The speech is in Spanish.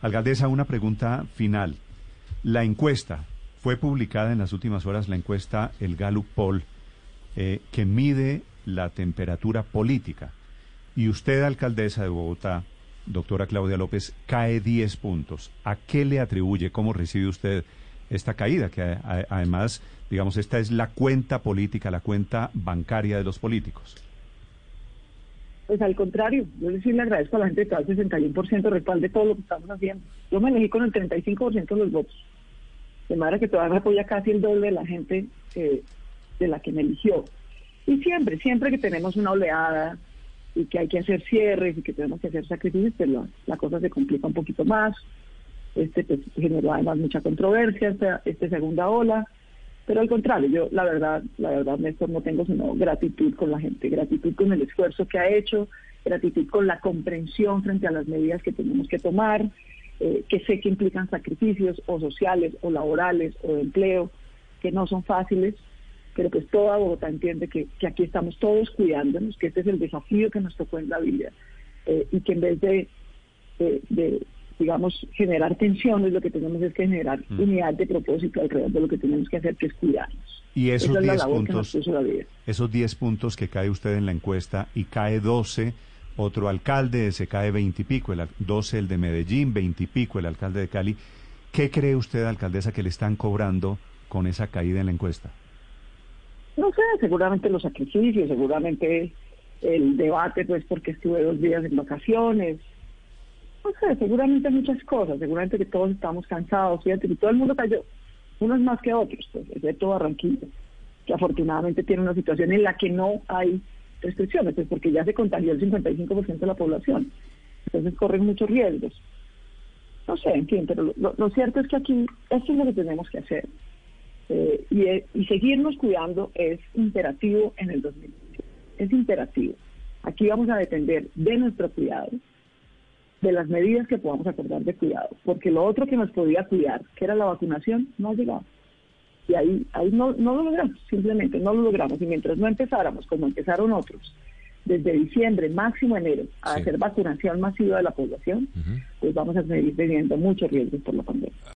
Alcaldesa, una pregunta final. La encuesta, fue publicada en las últimas horas la encuesta El Gallup Poll, eh, que mide la temperatura política. Y usted, alcaldesa de Bogotá, doctora Claudia López, cae 10 puntos. ¿A qué le atribuye, cómo recibe usted esta caída? Que además, digamos, esta es la cuenta política, la cuenta bancaria de los políticos. Pues al contrario, yo sí le agradezco a la gente que da el 61% respalde todo lo que estamos haciendo. Yo me elegí con el 35% de los votos. De manera que todavía apoya casi el doble de la gente eh, de la que me eligió. Y siempre, siempre que tenemos una oleada y que hay que hacer cierres y que tenemos que hacer sacrificios, pues la, cosa se complica un poquito más. Este pues, generó además mucha controversia esta, esta segunda ola. Pero al contrario, yo la verdad, la verdad, Néstor, no tengo sino gratitud con la gente, gratitud con el esfuerzo que ha hecho, gratitud con la comprensión frente a las medidas que tenemos que tomar, eh, que sé que implican sacrificios o sociales o laborales o de empleo, que no son fáciles, pero pues toda Bogotá entiende que, aquí estamos todos cuidándonos, que este es el desafío que nos tocó en la vida eh, y que en vez de digamos, generar tensiones, lo que tenemos es que generar mm. unidad de propósito alrededor de lo que tenemos que hacer, que es cuidarnos. Y esos 10 puntos, esos 10 puntos que cae usted en la encuesta y cae 12, otro alcalde se cae 20 y pico, el 12 el de Medellín, 20 y pico el alcalde de Cali. ¿Qué cree usted, alcaldesa, que le están cobrando con esa caída en la encuesta? No sé, seguramente los sacrificios, seguramente el debate, pues porque estuve dos días en vacaciones, no sé, seguramente muchas cosas, seguramente que todos estamos cansados, fíjate todo el mundo cayó, unos más que otros, pues, excepto Barranquilla, que afortunadamente tiene una situación en la que no hay restricciones, pues porque ya se contagió el 55% de la población, entonces corren muchos riesgos. No sé, en fin, pero lo, cierto es que aquí esto es lo que tenemos que hacer. Eh, y, y seguirnos cuidando es imperativo en el 2020. Es imperativo. Aquí vamos a depender de nuestro cuidado, de las medidas que podamos acordar de cuidado, porque lo otro que nos podía cuidar, que era la vacunación, no ha llegado. Y ahí, ahí no, no lo logramos, simplemente no lo logramos. Y mientras no empezáramos, como empezaron otros, desde diciembre, máximo enero, a hacer vacunación masiva de la población, pues vamos a seguir teniendo muchos riesgos por la pandemia.